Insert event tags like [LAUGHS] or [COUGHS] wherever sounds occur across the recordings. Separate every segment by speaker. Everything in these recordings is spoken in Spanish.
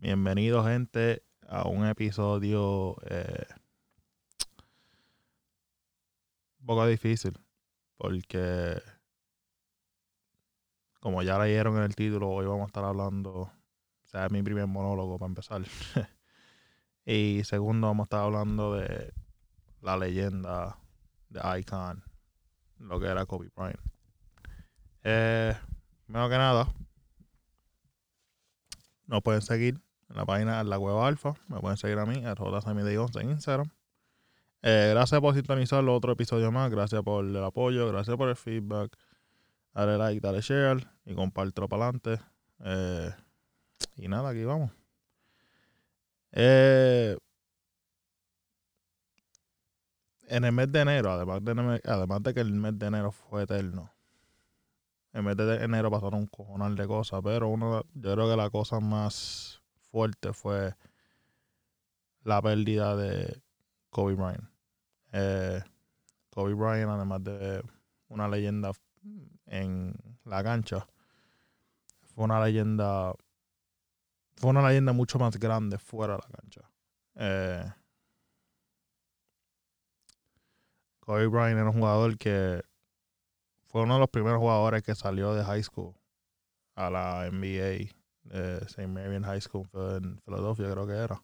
Speaker 1: Bienvenido, gente, a un episodio eh, un poco difícil. Porque, como ya leyeron en el título, hoy vamos a estar hablando. O sea, es mi primer monólogo para empezar. [LAUGHS] y segundo, vamos a estar hablando de la leyenda de Icon, lo que era Kobe Bryant. Eh, primero que nada, nos pueden seguir en la página la web alfa. Me pueden seguir a mí, a JSamide11 en Instagram. Eh, gracias por sintonizar los otro episodio más. Gracias por el apoyo. Gracias por el feedback. Dale like, dale share y compártelo para adelante. Eh, y nada, aquí vamos. Eh, en el mes de enero, además de, además de que el mes de enero fue eterno, en mes de enero pasaron un cojonal de cosas, pero uno, yo creo que la cosa más fuerte fue la pérdida de Kobe Bryant. Eh, Kobe Bryant, además de una leyenda en la cancha, fue una leyenda, fue una leyenda mucho más grande fuera de la cancha. Eh, Kobe Bryant era un jugador que fue uno de los primeros jugadores que salió de high school a la NBA de St. Marian High School en Filadelfia, creo que era,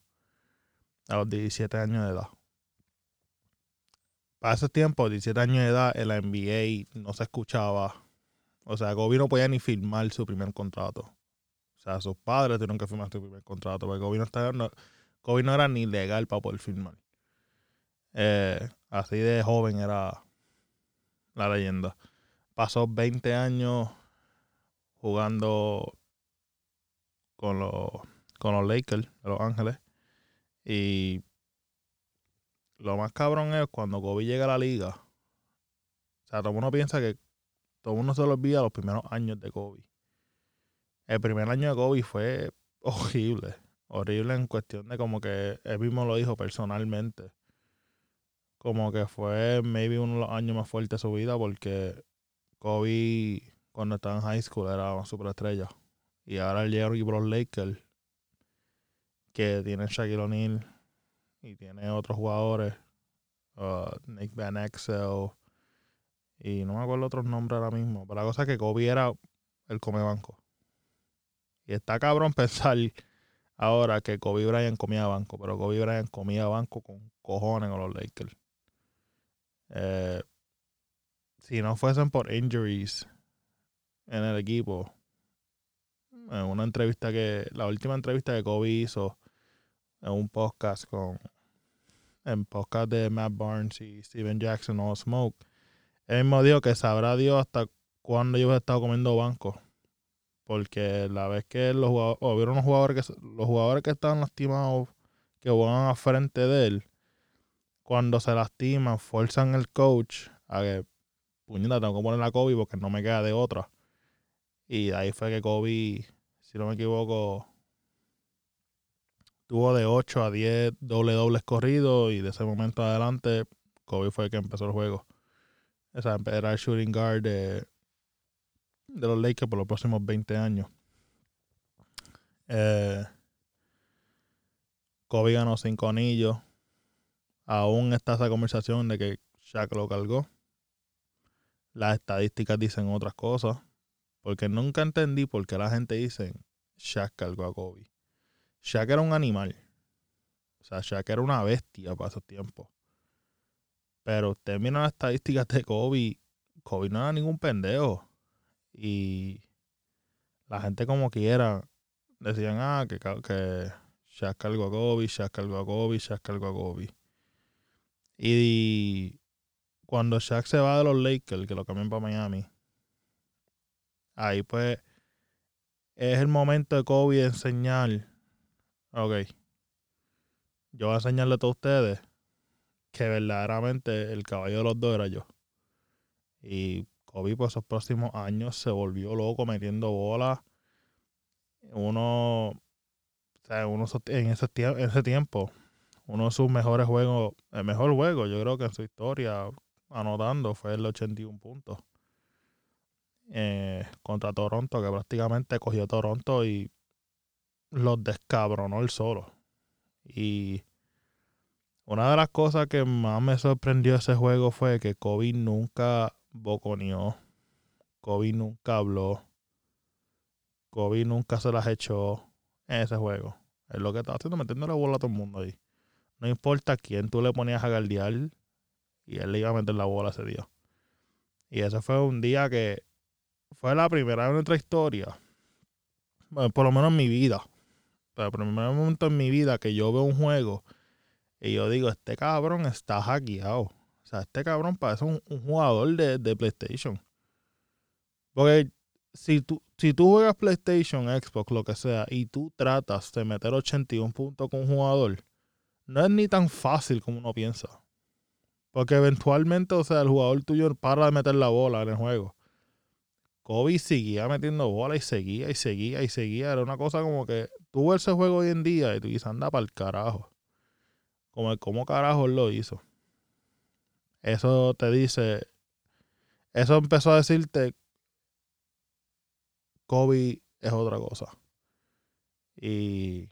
Speaker 1: a los 17 años de edad. Para ese tiempo, 17 años de edad, en la NBA no se escuchaba. O sea, Kobe no podía ni firmar su primer contrato. O sea, sus padres tuvieron que firmar su primer contrato, porque Kobe no, estaba, Kobe no era ni legal para poder firmar. Eh, así de joven era la leyenda pasó 20 años jugando con los, con los Lakers de Los Ángeles. Y lo más cabrón es cuando Kobe llega a la liga. O sea, todo mundo piensa que todo mundo se lo olvida los primeros años de Kobe. El primer año de Kobe fue horrible. Horrible en cuestión de como que él mismo lo dijo personalmente. Como que fue maybe uno de los años más fuertes de su vida porque Kobe, cuando estaba en high school, era una superestrella. Y ahora el llega por los Lakers, que tiene Shaquille O'Neal y tiene otros jugadores, uh, Nick Van Exel, y no me acuerdo otros nombres ahora mismo. Pero la cosa es que Kobe era el come banco. Y está cabrón [LAUGHS] pensar ahora que Kobe Bryant comía banco, pero Kobe Bryant comía banco con cojones con los Lakers. Eh, si no fuesen por injuries en el equipo, en una entrevista que, la última entrevista que Kobe hizo en un podcast con, en podcast de Matt Barnes y Steven Jackson o Smoke, él mismo dijo que sabrá Dios hasta cuándo yo he estado comiendo banco. Porque la vez que los jugadores, o vieron los jugadores que los jugadores que estaban lastimados, que van a frente de él, cuando se lastiman, fuerzan el coach a que puñeta, tengo que poner a Kobe porque no me queda de otra. Y ahí fue que Kobe, si no me equivoco, tuvo de 8 a 10 doble dobles corridos y de ese momento adelante Kobe fue el que empezó el juego. Esa era el shooting guard de, de los Lakers por los próximos 20 años. Eh, Kobe ganó 5 anillos. Aún está esa conversación de que Shaq lo cargó. Las estadísticas dicen otras cosas. Porque nunca entendí por qué la gente dice Shaq cargó a Kobe. Shaq era un animal. O sea, Shaq era una bestia para esos tiempos. Pero usted mira las estadísticas de Kobe. Kobe no era ningún pendejo. Y la gente como quiera decían, ah, que, que Shaq cargó a Kobe, Shaq cargó a Kobe, Shaq cargó a Kobe. Y cuando Shaq se va de los Lakers, que lo cambian para Miami, ahí pues es el momento de Kobe de enseñar, ok, yo voy a enseñarle a todos ustedes que verdaderamente el caballo de los dos era yo. Y Kobe por esos próximos años se volvió loco metiendo bolas. Uno, o sea, uno en ese, en ese tiempo, uno de sus mejores juegos, el mejor juego, yo creo que en su historia, anotando fue el 81 puntos eh, contra Toronto, que prácticamente cogió Toronto y los descabronó el solo. Y una de las cosas que más me sorprendió ese juego fue que Kobe nunca boconeó. Kobe nunca habló. Kobe nunca se las echó en ese juego. Es lo que estaba haciendo, metiendo la bola a todo el mundo ahí. No importa quién tú le ponías a guardiar, y él le iba a meter la bola ese día. Y ese fue un día que fue la primera en nuestra historia, bueno, por lo menos en mi vida, pero el primer momento en mi vida que yo veo un juego y yo digo, este cabrón está hackeado. O sea, este cabrón parece un, jugador de, de, PlayStation. Porque si tú, si tú juegas PlayStation, Xbox, lo que sea, y tú tratas de meter 81 puntos con un jugador, no es ni tan fácil como uno piensa. Porque eventualmente, o sea, el jugador tuyo para de meter la bola en el juego. Kobe seguía metiendo bola y seguía y seguía y seguía. Era una cosa como que tú ves ese juego hoy en día y tú dices, anda para el carajo. Como el cómo carajo lo hizo. Eso te dice. Eso empezó a decirte. Kobe es otra cosa. Y.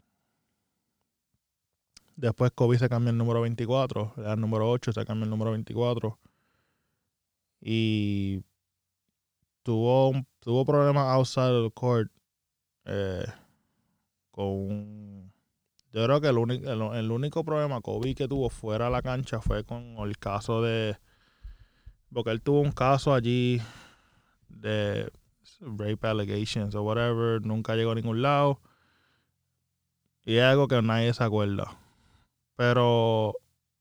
Speaker 1: Después Kobe se cambia el número 24. El número 8 se cambia el número 24. Y tuvo, tuvo problemas outside of the court eh, con yo creo que el, único, el, único problema Kobe que tuvo fuera de la cancha fue con el caso de porque él tuvo un caso allí de rape allegations o whatever, nunca llegó a ningún lado. Y es algo que nadie se acuerda. Pero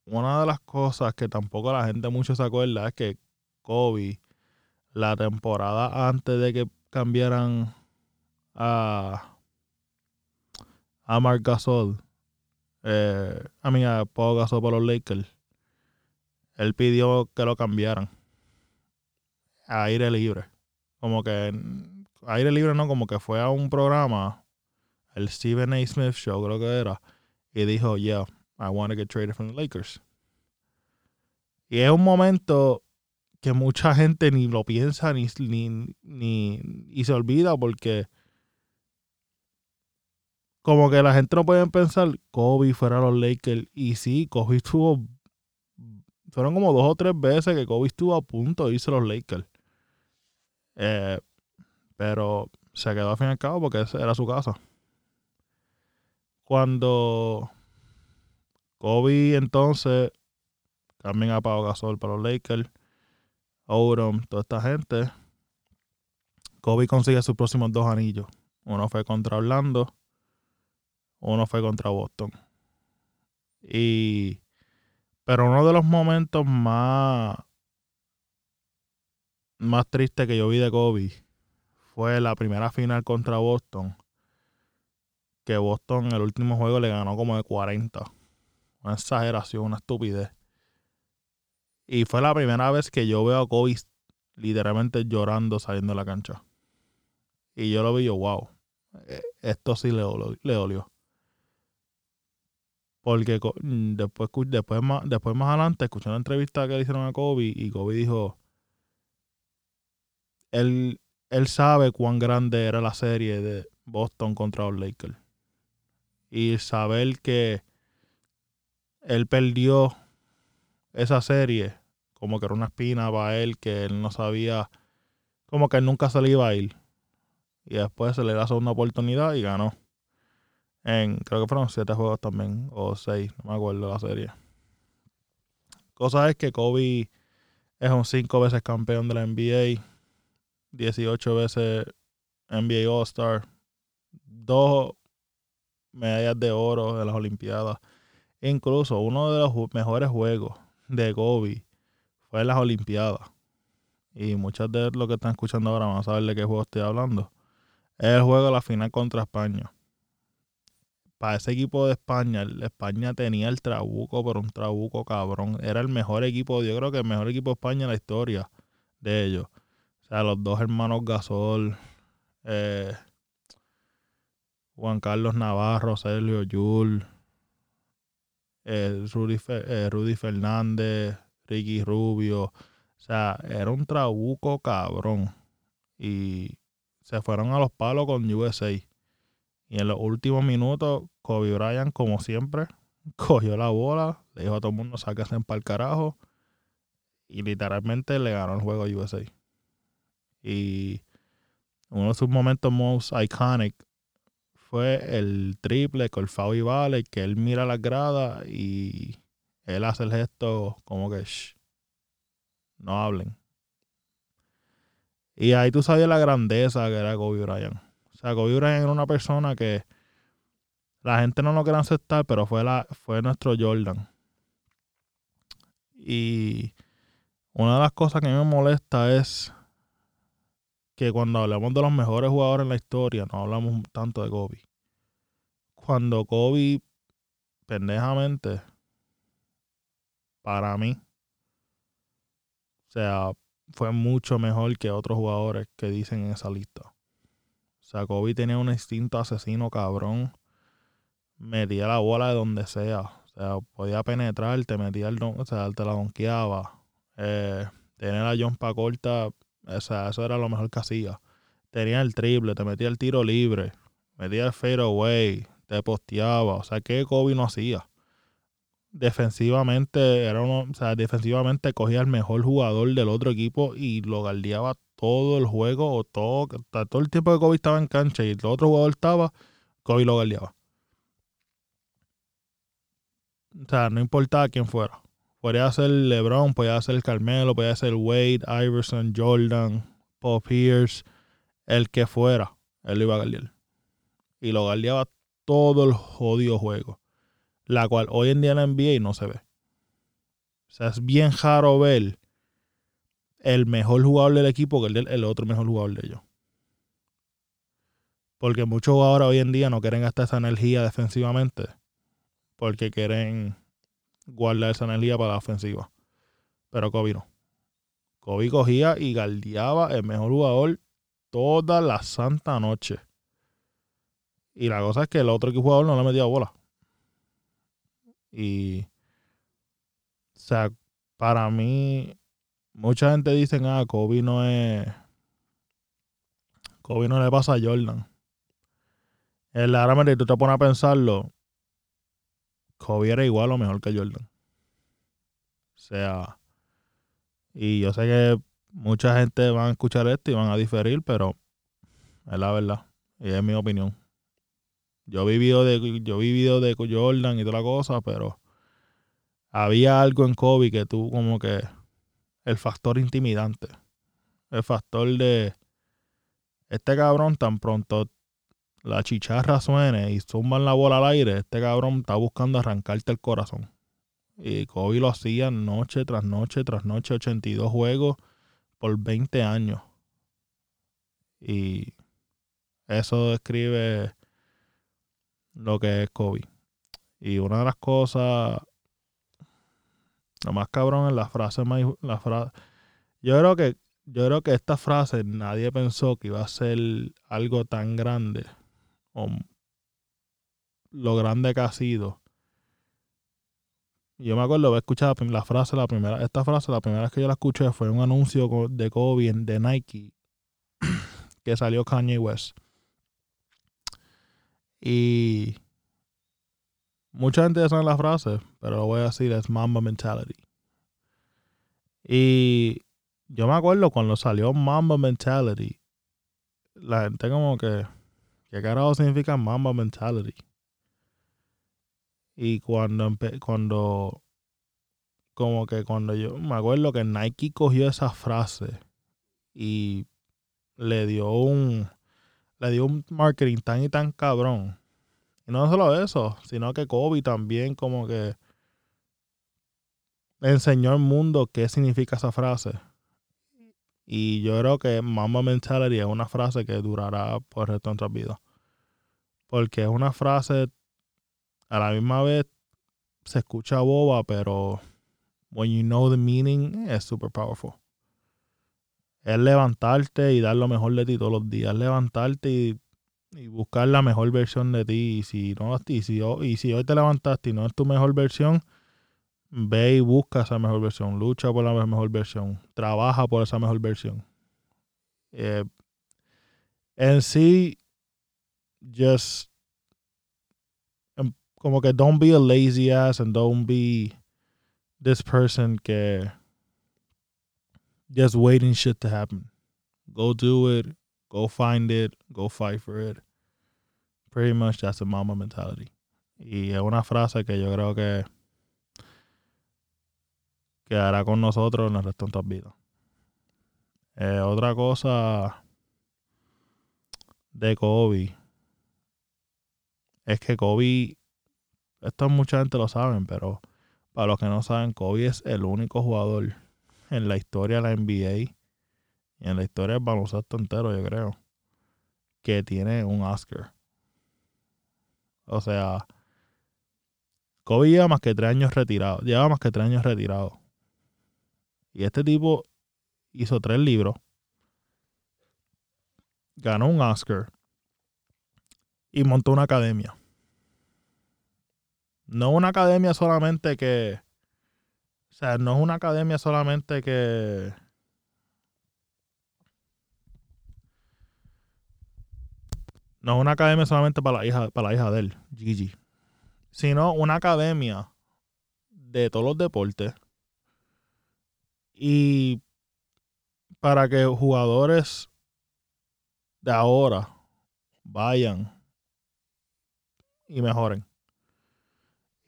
Speaker 1: una de las cosas que tampoco la gente mucho se acuerda es que Kobe la temporada antes de que cambiaran a, a Mark Gasol, eh, a mí a Paul Gasol por los Lakers, él pidió que lo cambiaran a aire libre. Como que aire libre no, como que fue a un programa, el Stephen A. Smith Show creo que era, y dijo, yeah, I want to get traded from the Lakers. Y es un momento que mucha gente ni lo piensa ni, ni, ni y se olvida porque como que la gente no puede pensar Kobe fuera a los Lakers y sí, Kobe estuvo fueron como dos o tres veces que Kobe estuvo a punto de irse a los Lakers. Eh, pero se quedó al fin y al cabo porque era su casa. Cuando Kobe entonces también pagado Gasol para los Lakers Odom, toda esta gente, Kobe consigue sus próximos dos anillos. Uno fue contra Orlando, uno fue contra Boston. Y pero uno de los momentos más más tristes que yo vi de Kobe fue la primera final contra Boston. Que Boston en el último juego le ganó como de 40. Una exageración, una estupidez. Y fue la primera vez que yo veo a Kobe literalmente llorando saliendo de la cancha. Y yo lo vi yo, wow, eh, esto sí le, le dolió. Porque mm, después, después, más, después más adelante escuché una entrevista que le hicieron a Kobe y Kobe dijo, él, él sabe cuán grande era la serie de Boston contra los Lakers. Y saber que él perdió esa serie como que era una espina para él que él no sabía, como que él nunca se le iba a ir. Y después se le da una oportunidad y ganó. En, creo que fueron siete juegos también, o seis, no me acuerdo la serie. Cosa es que Kobe es un cinco veces campeón de la NBA, 18 veces NBA All-Star, dos medallas de oro de las Olimpiadas. Incluso uno de los mejores juegos de Kobe fue en las Olimpiadas. Y muchos de los que están escuchando ahora van a saber de qué juego estoy hablando. Es el juego de la final contra España. Para ese equipo de España, España tenía el trabuco, pero un trabuco cabrón. Era el mejor equipo, yo creo que el mejor equipo de España en la historia de ellos. O sea, los dos hermanos Gasol, eh, Juan Carlos Navarro, Sergio Yul, eh, Rudy, eh, Rudy Fernández, Ricky Rubio. O sea, era un trabuco cabrón. Y se fueron a los palos con USA. Y en los últimos minutos, Kobe Bryant, como siempre, [LAUGHS] cogió la bola, le dijo a todo el mundo, sáquense para el carajo. Y literalmente le ganó el juego a USA. Y uno de sus momentos most iconic fue el triple con Fabi Vale, que él mira las gradas y él hace el gesto como que no hablen. Y ahí tú sabías la grandeza que era Kobe Bryant. O sea, Kobe Bryant era una persona que la gente no lo quiere aceptar, pero fue, la, fue nuestro Jordan. Y una de las cosas que me molesta es que cuando hablamos de los mejores jugadores en la historia, no hablamos tanto de Kobe. Cuando Kobe, pendejamente, para mí, o sea, fue mucho mejor que otros jugadores que dicen en esa lista. O sea, Kobe tenía un instinto asesino cabrón. Metía la bola de donde sea. O sea, podía penetrar, te metía el don, o sea, te la donkeaba. Eh, tenía la jumpa corta, o sea, eso era lo mejor que hacía. Tenía el triple, te metía el tiro libre, metía el fade away, te posteaba. O sea, ¿qué Kobe no hacía? Defensivamente era uno, o sea, defensivamente cogía el mejor jugador del otro equipo y lo guardiaba todo el juego o todo, todo el tiempo que Kobe estaba en cancha y el otro jugador estaba, Kobe lo guardiaba. O sea, no importaba quién fuera. Podía ser LeBron, podía ser Carmelo, podía ser Wade, Iverson, Jordan, Paul Pierce, el que fuera, él lo iba a guardiar. Y lo guardiaba todo el jodido juego la cual hoy en día en la NBA no se ve. O sea, es bien raro ver el mejor jugador del equipo que el, el otro mejor jugador de ellos. Porque muchos jugadores hoy en día no quieren gastar esa energía defensivamente. Porque quieren guardar esa energía para la ofensiva. Pero Kobe no. Kobe cogía y galdeaba el mejor jugador toda la santa noche. Y la cosa es que el otro jugador no le metía bola. Y, o sea, para mí, mucha gente dice, ah, Kobe no es, Kobe no le pasa a Jordan. El y tú te pones a pensarlo, Kobe era igual o mejor que Jordan. O sea, y yo sé que mucha gente va a escuchar esto y van a diferir, pero es la verdad. Y es mi opinión. Yo he vivido de, yo he vivido de Jordan y toda la cosa, pero había algo en Kobe que tú como que el factor intimidante. El factor de este cabrón tan pronto la chicharra suene y zumban la bola al aire, este cabrón está buscando arrancarte el corazón. Y Kobe lo hacía noche tras noche tras noche, 82 juegos por 20 años. Y eso describe lo que es Kobe. Y una de las cosas, lo más cabrón es la frase más, la frase. Yo creo que, yo creo que esta frase nadie pensó que iba a ser algo tan grande. O lo grande que ha sido. Yo me acuerdo haber escuchado la frase, la primera, esta frase, la primera vez que yo la escuché fue un anuncio de Kobe de Nike [COUGHS] que salió Kanye West. Y mucha gente sabe la frase, pero lo voy a decir, es Mamba Mentality. Y yo me acuerdo cuando salió Mamba Mentality, la gente como que, ¿qué carajo significa Mamba Mentality? Y cuando, cuando, como que cuando yo me acuerdo que Nike cogió esa frase y le dio un, le dio un marketing tan y tan cabrón. Y no solo eso, sino que Kobe también como que enseñó al mundo qué significa esa frase. Y yo creo que Mamba Mentality es una frase que durará por el resto de nuestras vidas. Porque es una frase, a la misma vez, se escucha boba, pero when you know the meaning, es super powerful es levantarte y dar lo mejor de ti todos los días. Levantarte y, buscar la mejor versión de ti. Y si, no, y, si, y si hoy te levantaste y no es tu mejor versión, ve y busca esa mejor versión. Lucha por la mejor versión. Trabaja por esa mejor versión. Eh, en sí, just como que don't be a lazy ass and don't be this person que just waiting shit to happen. Go do it, go find it, go fight for it. Pretty much that's a mama mentality. Y es una frase que yo creo que quedará con nosotros en el resto de nuestras vidas. Eh, otra cosa de Kobe es que Kobe, esto mucha gente lo saben, pero para los que no saben, Kobe es el único jugador en la historia de la NBA en la historia del baloncesto entero, yo creo, que tiene un Oscar. O sea, Kobe lleva más que tres años retirado. Lleva más que tres años retirado. Y este tipo hizo tres libros. Ganó un Oscar. Y montó una academia. No una academia solamente que. Sea, no es una academia solamente que. No es una academia solamente para la hija, para la hija de él, Gigi. Sino una academia de todos los deportes. Y para que jugadores de ahora vayan y mejoren.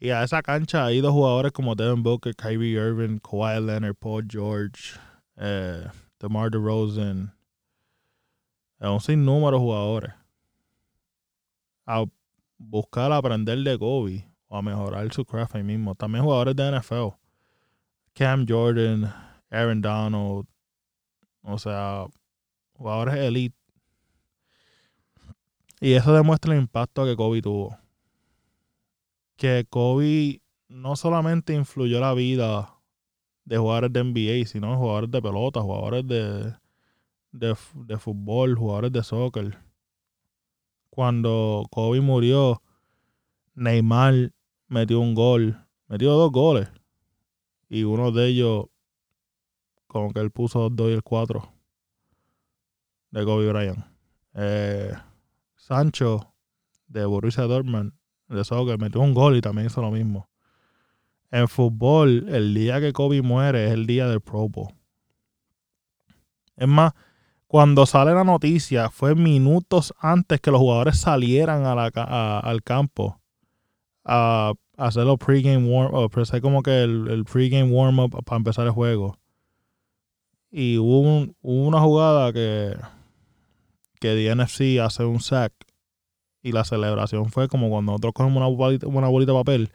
Speaker 1: Y a esa cancha ha ido jugadores como Devin Booker, Kyrie Irving, Kawhi Leonard, Paul George, eh, DeMar DeRozan. Es un sinnúmero de jugadores. A buscar aprender de Kobe o a mejorar su craft ahí mismo. También jugadores de NFL. Cam Jordan, Aaron Donald. O sea, jugadores elite. Y eso demuestra el impacto que Kobe tuvo que Kobe no solamente influyó la vida de jugadores de NBA, sino de jugadores de pelota, jugadores de, de, fútbol, jugadores de soccer. Cuando Kobe murió, Neymar metió un gol, metió dos goles. Y uno de ellos, como que él puso dos y el cuatro de Kobe Bryant. Eh, Sancho de Borussia Dortmund de que metió un gol y también hizo lo mismo. En fútbol, el día que Kobe muere es el día del Pro Bowl. Es más, cuando sale la noticia, fue minutos antes que los jugadores salieran al campo a, hacer los pregame warm-up, hacer como que el, el pregame warm-up para empezar el juego. Y hubo, una jugada que, que DNFC hace un sack y la celebración fue como cuando nosotros cogemos una bolita, de papel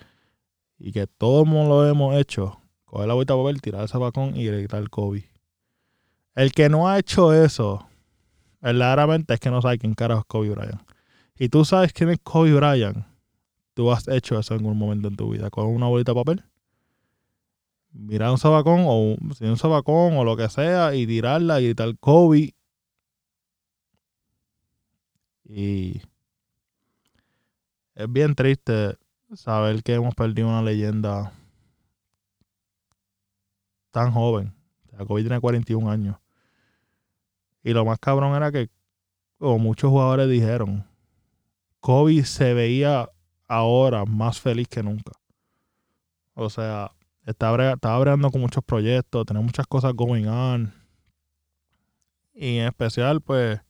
Speaker 1: y que todo el mundo lo hemos hecho. Coger la bolita de papel, tirar el zapacón y gritar Kobe. El que no ha hecho eso, verdaderamente es que no sabe quién carajo es Kobe Bryant. Y tú sabes quién es Kobe Bryant. Tú has hecho eso en algún momento en tu vida. Con una bolita de papel, mirar un sabacón o sin un sabacón o lo que sea y tirarla y gritar Kobe. Y es bien triste saber que hemos perdido una leyenda tan joven. Kobe tiene 41 años. Y lo más cabrón era que, como muchos jugadores dijeron, Kobe se veía ahora más feliz que nunca. O sea, estaba, estaba bregando con muchos proyectos, tenía muchas cosas going on. Y en especial, pues,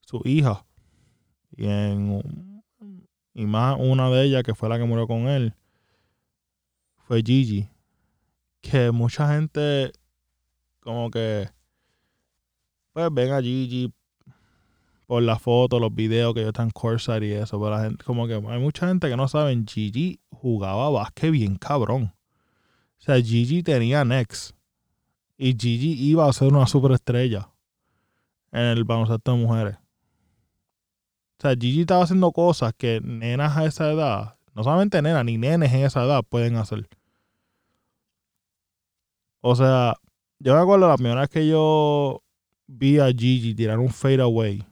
Speaker 1: su hija. Y en y más una de ellas, que fue la que murió con él, fue Gigi. Que mucha gente, como que, pues ven a Gigi por la foto, los videos que yo están en Corsair y eso. Pero la gente, como que hay mucha gente que no saben, Gigi jugaba básquet bien cabrón. O sea, Gigi tenía Next. Y Gigi iba a ser una superestrella en el baloncesto de mujeres. O sea, Gigi estaba haciendo cosas que nenas a esa edad, no solamente nenas, ni nenes en esa edad pueden hacer. O sea, yo me acuerdo la primera vez que yo vi a Gigi tirar un fade away.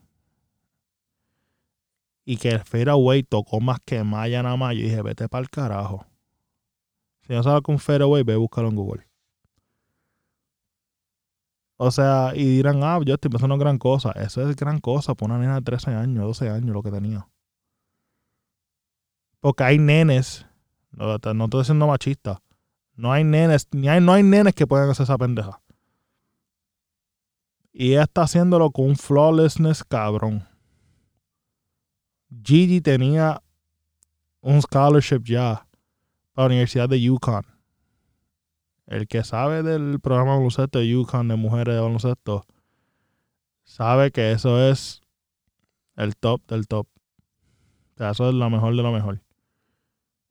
Speaker 1: Y que el fade away tocó más que Maya nada más. Yo dije, vete para el carajo. Si no sabes con un fade away, ve a buscarlo en Google. O sea, y dirán, ah, yo estoy pensando en gran cosa. Eso es gran cosa para una nena de 13 años, 12 años, lo que tenía. Porque hay nenes, no, no estoy siendo machista, no hay nenes, ni hay, no hay nenes que puedan hacer esa pendeja. Y ella está haciéndolo con un flawlessness cabrón. Gigi tenía un scholarship ya para la Universidad de Yukon. El que sabe del programa de baloncesto de Yukon de mujeres de baloncesto sabe que eso es el top del top. Eso es lo mejor de lo mejor.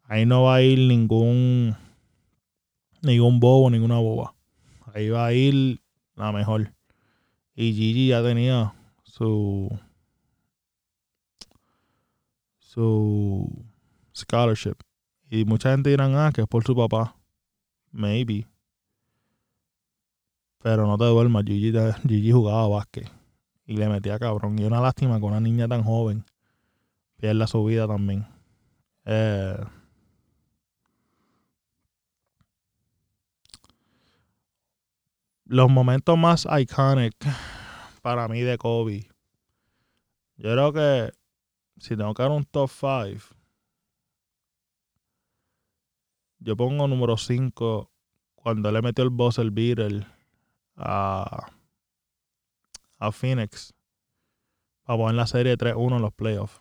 Speaker 1: Ahí no va a ir ningún ningún bobo, ninguna boba. Ahí va a ir la mejor. Y Gigi ya tenía su su scholarship. Y mucha gente dirán, ah, que es por su papá. Maybe. Pero no te duermas, Gigi, [LAUGHS] Gigi jugaba básquet. Y le metía cabrón. Y una lástima con una niña tan joven pierda su vida también. Eh, los momentos más iconic para mí de Kobe. Yo creo que si tengo que dar un top 5, yo pongo número 5 cuando le metió el boss el beater a, a Phoenix para poner la serie 3-1 en los playoffs.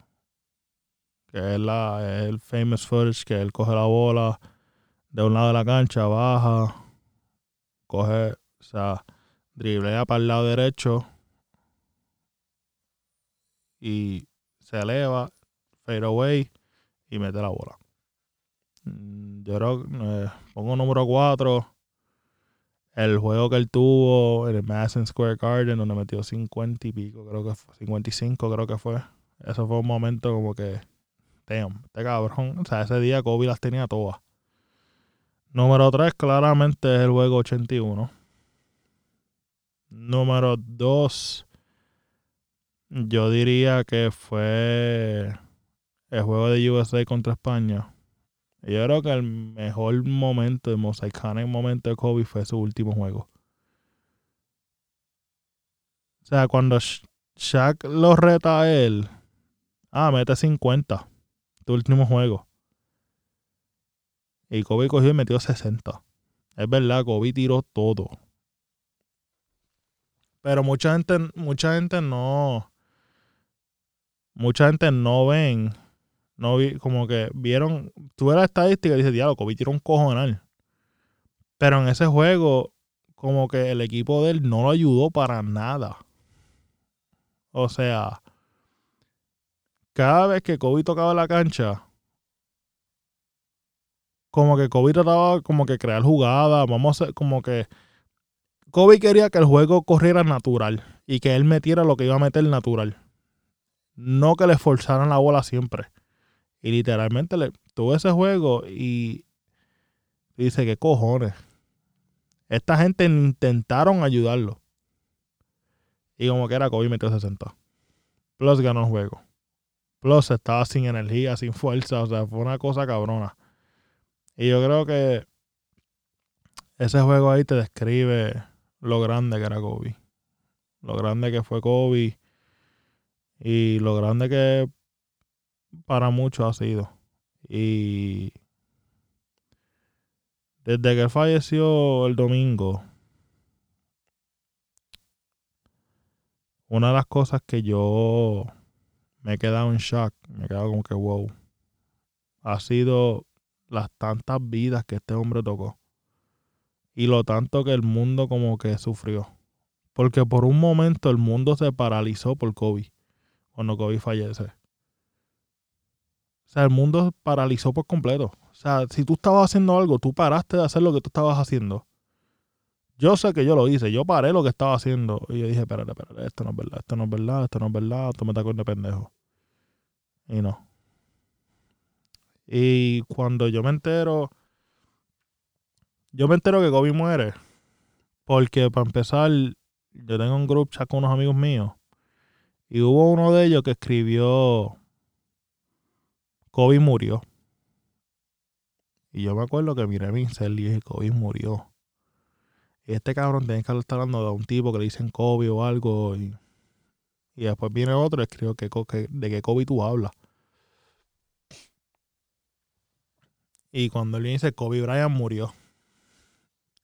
Speaker 1: Que es, la, el famous footage que él coge la bola de un lado de la cancha, baja, coge, o sea, driblea para el lado derecho y se eleva, fade away y mete la bola. Mm, yo creo eh, pongo número 4. El juego que él tuvo en el Madison Square Garden, donde metió 50 y pico, creo que fue 55, creo que fue. Eso fue un momento como que, damn, este cabrón. O sea, ese día Kobe las tenía todas. Número 3, claramente es el juego 81. Número 2, yo diría que fue el juego de USA contra España. Yo creo que el mejor momento, el most iconic momento de Kobe fue su último juego. O sea, cuando Shaq lo reta a él, ah, mete 50, tu último juego. Y Kobe cogió y metió 60. Es verdad, Kobe tiró todo. Pero mucha gente, mucha gente no. Mucha gente no ven no vi, como que vieron, tuve la estadística y dice, diablo, Kobe tiró un cojonal. Pero en ese juego, como que el equipo de él no lo ayudó para nada. O sea, cada vez que Kobe tocaba la cancha, como que Kobe trataba como que crear jugadas, vamos a hacer como que Kobe quería que el juego corriera natural y que él metiera lo que iba a meter natural. No que le esforzaran la bola siempre. Y literalmente le tuvo ese juego y dice, ¿qué cojones? Esta gente intentaron ayudarlo. Y como que era Kobe metió 60. Plus ganó el juego. Plus estaba sin energía, sin fuerza. O sea, fue una cosa cabrona. Y yo creo que ese juego ahí te describe lo grande que era Kobe. Lo grande que fue Kobe. Y lo grande que para muchos ha sido. Y desde que falleció el domingo, una de las cosas que yo me he quedado en shock, me he quedado como que wow, ha sido las tantas vidas que este hombre tocó. Y lo tanto que el mundo como que sufrió. Porque por un momento el mundo se paralizó por COVID. Cuando COVID fallece. Sea, el mundo paralizó por completo. O sea, si tú estabas haciendo algo, tú paraste de hacer lo que tú estabas haciendo. Yo sé que yo lo hice, yo paré lo que estaba haciendo. Y yo dije, espérate, espérate, esto no es verdad, esto no es verdad, esto no es verdad, esto me está con de pendejo. Y no. Y cuando yo me entero, yo me entero que Kobe muere. Porque para empezar, yo tengo un grupo chat con unos amigos míos. Y hubo uno de ellos que escribió Kobe murió. Y yo me acuerdo que miré mi cel y dije, Kobe murió. Y este cabrón tiene que estar hablando de un tipo que le dicen Kobe o algo. Y, después viene otro y escribe que, de que Kobe tú hablas. Y cuando él dice Kobe Bryant murió.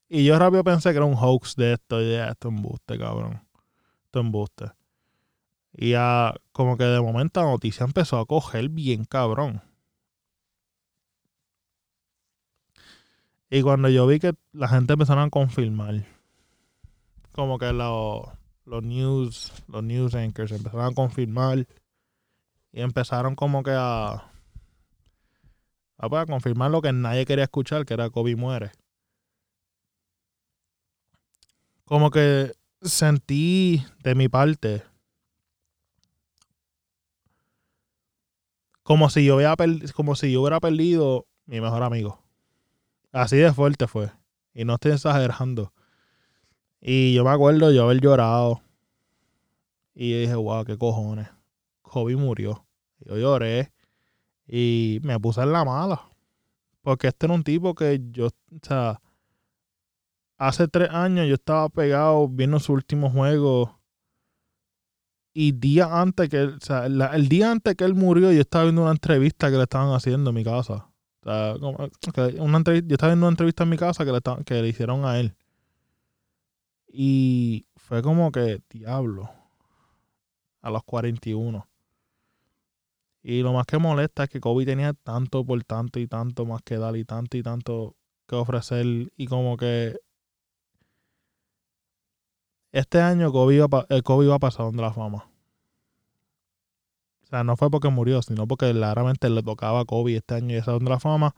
Speaker 1: Y yo rápido pensé que era un hoax de esto. Y de esto embuste, cabrón. Esto embuste. Y ya, como que de momento la noticia empezó a coger bien cabrón. Y cuando yo vi que la gente empezaron a confirmar, como que los, los news, los news anchors empezaron a confirmar y empezaron como que a, a, pues, a confirmar lo que nadie quería escuchar, que era Kobe muere. Como que sentí de mi parte como si yo hubiera como si yo perdido mi mejor amigo. Así de fuerte fue. Y no estoy exagerando. Y yo me acuerdo yo haber llorado. Y dije, wow, qué cojones. Kobe murió. Yo lloré. Y me puse en la mala. Porque este era un tipo que yo, o sea, hace tres años yo estaba pegado viendo su último juego y día antes que el día antes que él murió, yo estaba viendo una entrevista que le estaban haciendo en mi casa. Una yo estaba viendo una entrevista en mi casa que le, que le hicieron a él. Y fue como que, diablo, a los 41. Y lo más que molesta es que Kobe tenía tanto por tanto y tanto más que dar y tanto y tanto que ofrecer. Y como que este año Kobe iba, el eh, Kobe iba a pasar de la fama. O sea, no fue porque murió, sino porque claramente le tocaba a Kobe este año y esa de la fama,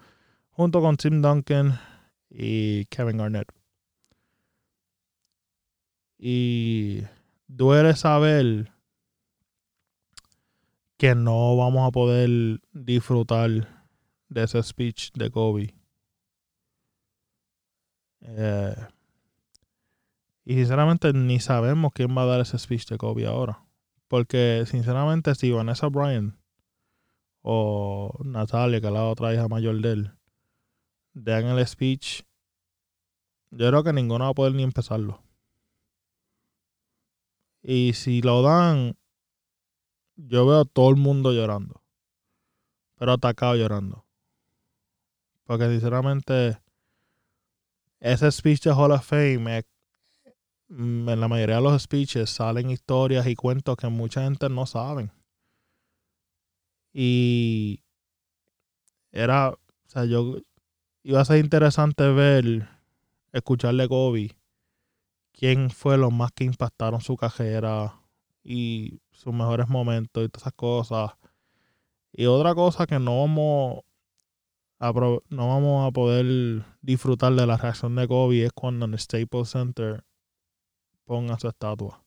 Speaker 1: junto con Tim Duncan y Kevin Garnett. Y duele saber que no vamos a poder disfrutar de ese speech de Kobe. Eh, y sinceramente ni sabemos quién va a dar ese speech de Kobe ahora. Porque sinceramente si Vanessa Bryan o Natalia, que es la otra hija mayor de él, dan el speech, yo creo que ninguno va a poder ni empezarlo. Y si lo dan, yo veo a todo el mundo llorando. Pero atacado llorando. Porque sinceramente, ese speech de Hall of Fame es en la mayoría de los speeches salen historias y cuentos que mucha gente no saben. Y era, o sea, yo iba a ser interesante ver, escucharle a Kobe, quién fue los más que impactaron su carrera y sus mejores momentos y todas esas cosas. Y otra cosa que no vamos a, no vamos a poder disfrutar de la reacción de Kobe es cuando en el Staples Center ponga su estatua.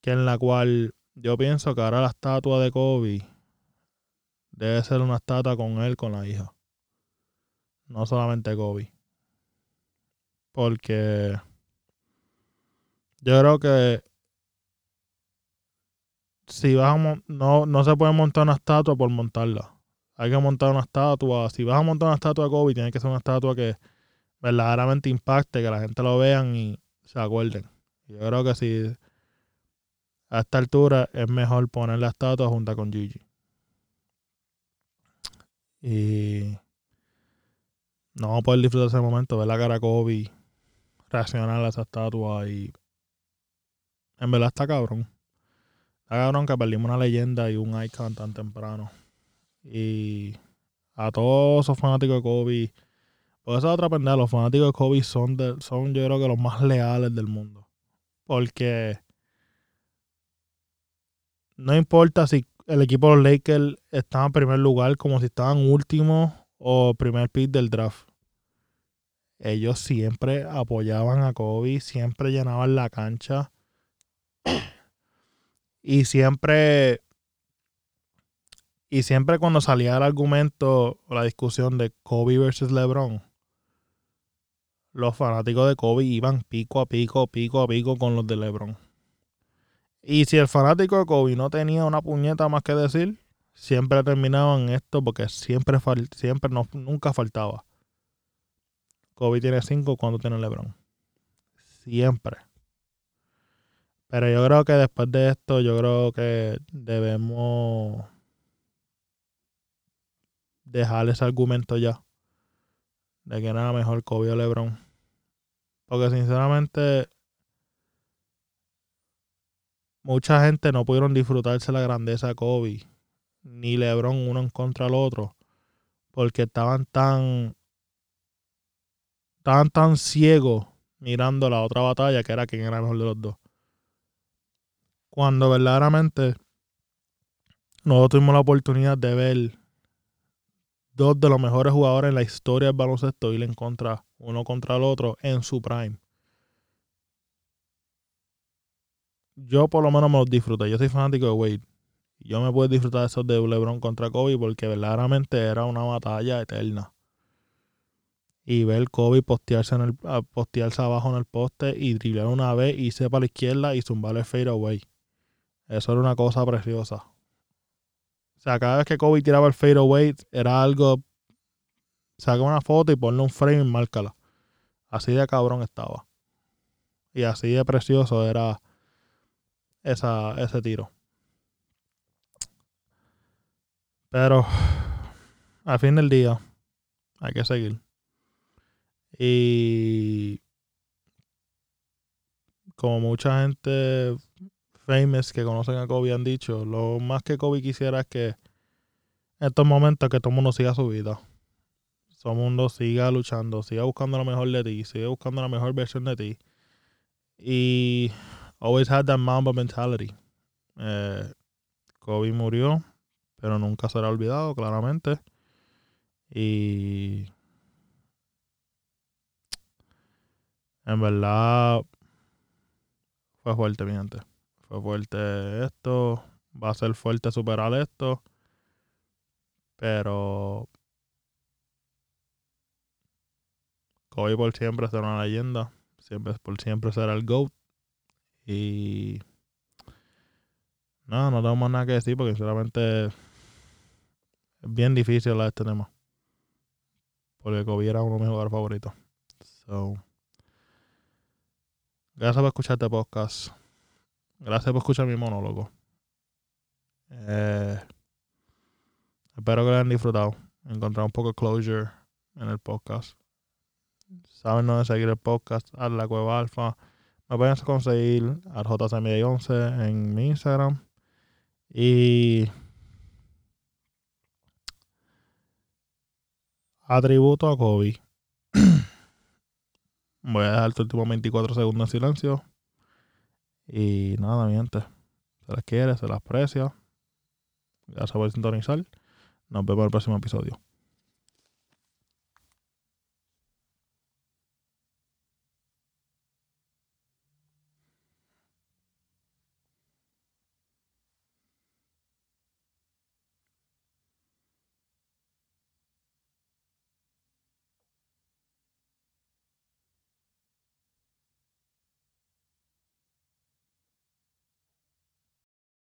Speaker 1: Que en la cual yo pienso que ahora la estatua de Kobe debe ser una estatua con él, con la hija. No solamente Kobe. Porque yo creo que si vas a no, no se puede montar una estatua por montarla. Hay que montar una estatua. Si vas a montar una estatua de Kobe, tiene que ser una estatua que verdaderamente impacte, que la gente lo vean y se acuerden. Yo creo que si a esta altura es mejor poner la estatua junto con Gigi. Y no vamos a poder disfrutar ese momento, ver la cara de Kobe, reaccionar a esa estatua y en verdad está cabrón. Está cabrón que perdimos una leyenda y un icon tan temprano. Y a todos esos fanáticos de Kobe, por esa otra pendeja, los fanáticos de Kobe son, son yo creo que los más leales del mundo. Porque no importa si el equipo de los Lakers estaba en primer lugar, como si estaban último o primer pick del draft. Ellos siempre apoyaban a Kobe, siempre llenaban la cancha. [CLEARS THROAT] Y siempre. Y siempre cuando salía el argumento o la discusión de Kobe versus LeBron, los fanáticos de Kobe iban pico a pico, pico a pico con los de LeBron. Y si el fanático de Kobe no tenía una puñeta más que decir, siempre terminaban esto porque siempre, siempre no, nunca faltaba. Kobe tiene cinco cuando tiene LeBron. Siempre. Pero yo creo que después de esto, yo creo que debemos dejar ese argumento ya de quién era mejor Kobe o LeBron. Porque sinceramente mucha gente no pudieron disfrutarse la grandeza de Kobe ni LeBron uno en contra del otro porque estaban tan estaban tan ciegos mirando la otra batalla que era quién era mejor de los dos. Cuando verdaderamente nosotros tuvimos la oportunidad de ver dos de los mejores jugadores en la historia del baloncesto ir en contra, uno contra el otro en su prime. Yo por lo menos me los disfruté. Yo soy fanático de Wade. Yo me puedo disfrutar de esos de LeBron contra Kobe porque verdaderamente era una batalla eterna. Y ver Kobe postearse, en el, abajo en el poste y driblar una vez, irse para la izquierda y zumbar el fade away. Eso era una cosa preciosa. O sea, cada vez que Kobe tiraba el fade away era algo. Saca una foto y ponle un frame y márcala. Así de cabrón estaba. Y así de precioso era esa, ese tiro. Pero al fin del día hay que seguir. Y como mucha gente famous que conocen a Kobe han dicho, lo más que Kobe quisiera es que en estos momentos que todo el mundo siga su vida. Todo el mundo siga luchando, siga buscando lo mejor de ti, siga buscando la mejor versión de ti. Y always had that Mamba mentality. Eh, Kobe murió, pero nunca será olvidado, claramente. Y en verdad fue fuerte, mi gente. Fue fuerte esto. Va a ser fuerte superar esto. Pero Kobe por siempre será una leyenda. Siempre, por siempre será el GOAT. Y no, no tengo más nada que decir porque sinceramente es bien difícil hablar de este tema. Porque Kobe era uno de mis jugadores favoritos. So, gracias por escuchar este podcast. Gracias por escuchar mi monólogo. Eh, espero que lo hayan disfrutado. Encontrar un poco de closure en el podcast. Saben dónde seguir el podcast, a la cueva alfa. Me pueden conseguir al JCMI11 en mi Instagram. Y atributo a Kobe. [CLEARS THROAT] Voy a dejar el último 24 segundos de silencio. Y nada, mi gente. Se les quiere, se les aprecia. Gracias por sintonizar. Nos vemos en el próximo episodio.